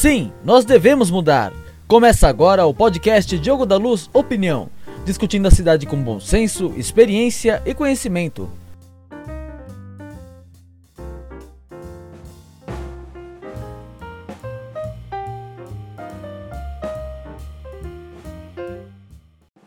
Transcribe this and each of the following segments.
Sim, nós devemos mudar. Começa agora o podcast Diogo da Luz Opinião, discutindo a cidade com bom senso, experiência e conhecimento.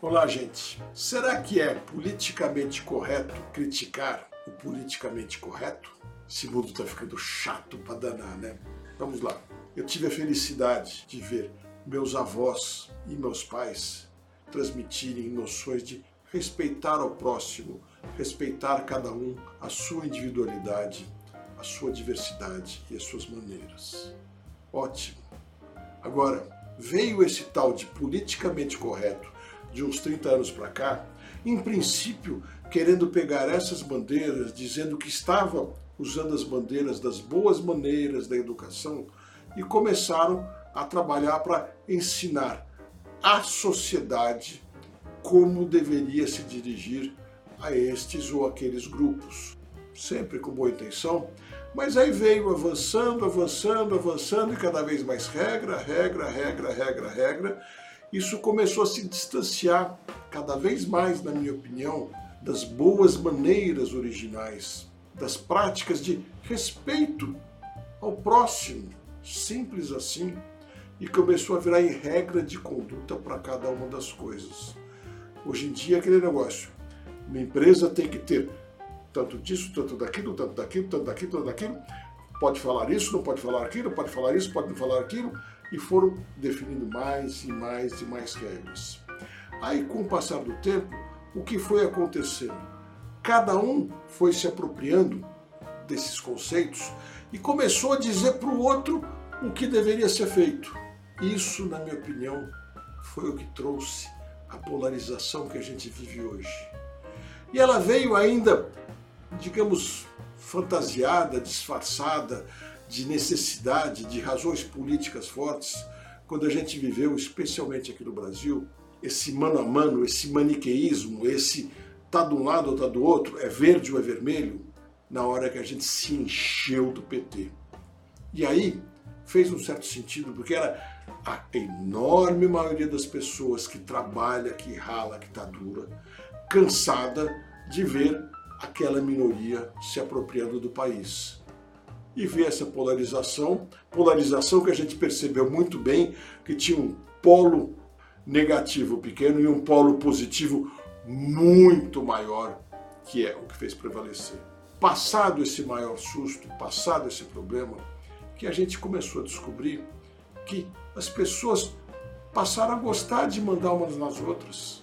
Olá, gente. Será que é politicamente correto criticar o politicamente correto? Esse mundo tá ficando chato pra danar, né? Vamos lá. Eu tive a felicidade de ver meus avós e meus pais transmitirem noções de respeitar ao próximo, respeitar cada um, a sua individualidade, a sua diversidade e as suas maneiras. Ótimo. Agora, veio esse tal de politicamente correto de uns 30 anos para cá, em princípio querendo pegar essas bandeiras, dizendo que estava usando as bandeiras das boas maneiras da educação e começaram a trabalhar para ensinar à sociedade como deveria se dirigir a estes ou aqueles grupos. Sempre com boa intenção, mas aí veio avançando, avançando, avançando e cada vez mais regra, regra, regra, regra, regra, isso começou a se distanciar cada vez mais, na minha opinião, das boas maneiras originais, das práticas de respeito ao próximo, simples assim, e começou a virar em regra de conduta para cada uma das coisas. Hoje em dia, aquele negócio: uma empresa tem que ter tanto disso, tanto daquilo, tanto daquilo, tanto daquilo, tanto daquilo. Pode falar isso, não pode falar aquilo, pode falar isso, pode não falar aquilo e foram definindo mais e mais e mais regras. Aí, com o passar do tempo, o que foi acontecendo? Cada um foi se apropriando desses conceitos e começou a dizer para o outro o que deveria ser feito. Isso, na minha opinião, foi o que trouxe a polarização que a gente vive hoje. E ela veio ainda, digamos, fantasiada, disfarçada, de necessidade, de razões políticas fortes, quando a gente viveu, especialmente aqui no Brasil, esse mano a mano, esse maniqueísmo, esse tá de um lado ou tá do outro, é verde ou é vermelho, na hora que a gente se encheu do PT. E aí fez um certo sentido, porque era a enorme maioria das pessoas que trabalha, que rala, que tá dura, cansada de ver aquela minoria se apropriando do país e ver essa polarização, polarização que a gente percebeu muito bem que tinha um polo negativo pequeno e um polo positivo muito maior, que é o que fez prevalecer. Passado esse maior susto, passado esse problema, que a gente começou a descobrir que as pessoas passaram a gostar de mandar umas nas outras.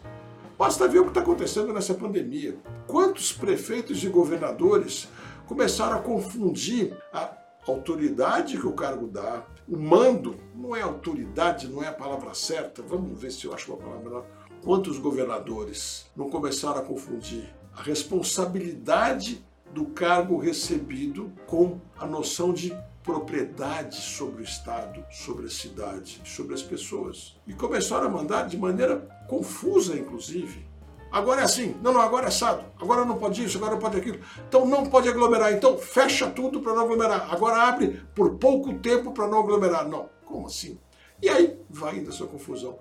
Basta ver o que está acontecendo nessa pandemia. Quantos prefeitos e governadores começaram a confundir a autoridade que o cargo dá, o mando, não é autoridade, não é a palavra certa, vamos ver se eu acho uma palavra. Quantos governadores não começaram a confundir a responsabilidade do cargo recebido com a noção de propriedade sobre o Estado, sobre a cidade, sobre as pessoas. E começaram a mandar de maneira confusa, inclusive, Agora é assim, não, não, agora é assado, agora não pode isso, agora não pode aquilo. Então não pode aglomerar, então fecha tudo para não aglomerar. Agora abre por pouco tempo para não aglomerar. Não, como assim? E aí vai indo essa confusão.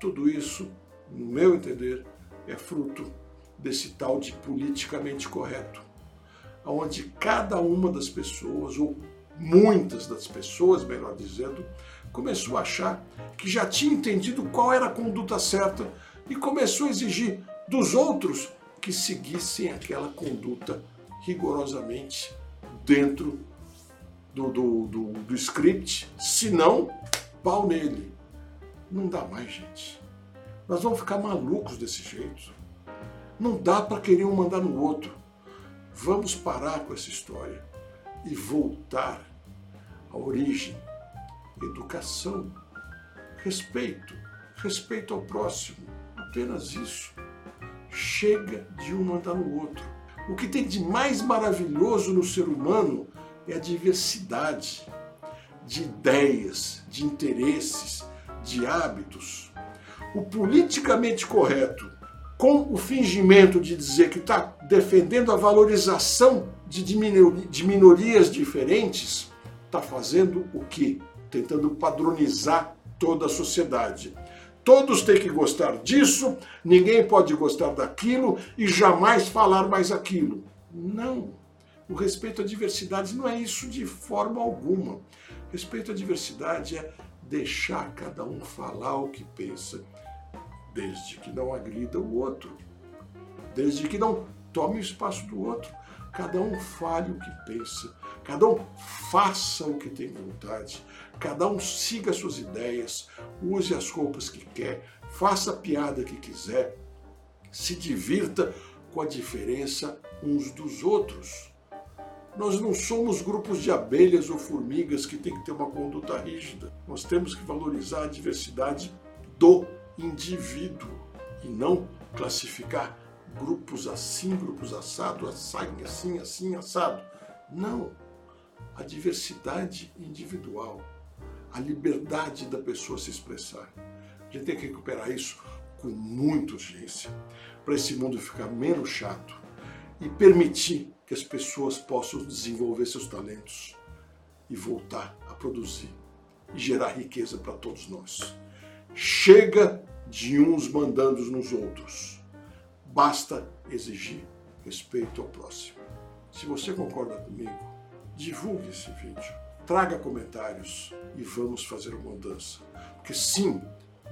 Tudo isso, no meu entender, é fruto desse tal de politicamente correto, onde cada uma das pessoas, ou muitas das pessoas, melhor dizendo, começou a achar que já tinha entendido qual era a conduta certa e começou a exigir dos outros que seguissem aquela conduta rigorosamente dentro do, do, do, do script, senão, pau nele. Não dá mais, gente. Nós vamos ficar malucos desse jeito. Não dá para querer um mandar no outro. Vamos parar com essa história e voltar à origem. Educação, respeito, respeito ao próximo. Apenas isso chega de um mandar no outro. O que tem de mais maravilhoso no ser humano é a diversidade de ideias, de interesses, de hábitos. O politicamente correto, com o fingimento de dizer que está defendendo a valorização de minorias diferentes, está fazendo o quê? tentando padronizar toda a sociedade. Todos têm que gostar disso, ninguém pode gostar daquilo e jamais falar mais aquilo. Não. O respeito à diversidade não é isso de forma alguma. Respeito à diversidade é deixar cada um falar o que pensa, desde que não agrida o outro, desde que não tome o espaço do outro. Cada um fale o que pensa, cada um faça o que tem vontade, cada um siga suas ideias, use as roupas que quer, faça a piada que quiser, se divirta com a diferença uns dos outros. Nós não somos grupos de abelhas ou formigas que têm que ter uma conduta rígida. Nós temos que valorizar a diversidade do indivíduo e não classificar grupos assim, grupos assado, assim, assim, assim, assado. Não. A diversidade individual, a liberdade da pessoa se expressar. A gente tem que recuperar isso com muita urgência para esse mundo ficar menos chato e permitir que as pessoas possam desenvolver seus talentos e voltar a produzir e gerar riqueza para todos nós. Chega de uns mandando nos outros. Basta exigir respeito ao próximo. Se você concorda comigo, divulgue esse vídeo, traga comentários e vamos fazer uma mudança. Porque sim,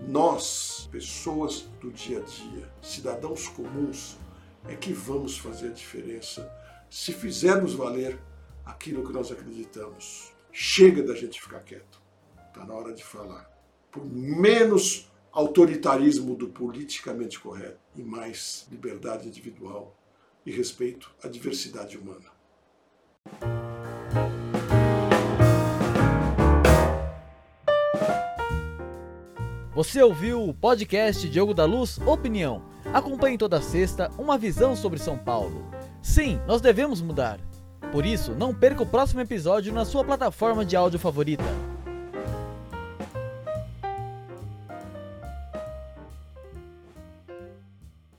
nós, pessoas do dia a dia, cidadãos comuns, é que vamos fazer a diferença se fizermos valer aquilo que nós acreditamos. Chega da gente ficar quieto. Está na hora de falar. Por menos autoritarismo do politicamente correto e mais liberdade individual e respeito à diversidade humana. Você ouviu o podcast Diogo da Luz Opinião. Acompanhe toda sexta uma visão sobre São Paulo. Sim, nós devemos mudar. Por isso, não perca o próximo episódio na sua plataforma de áudio favorita.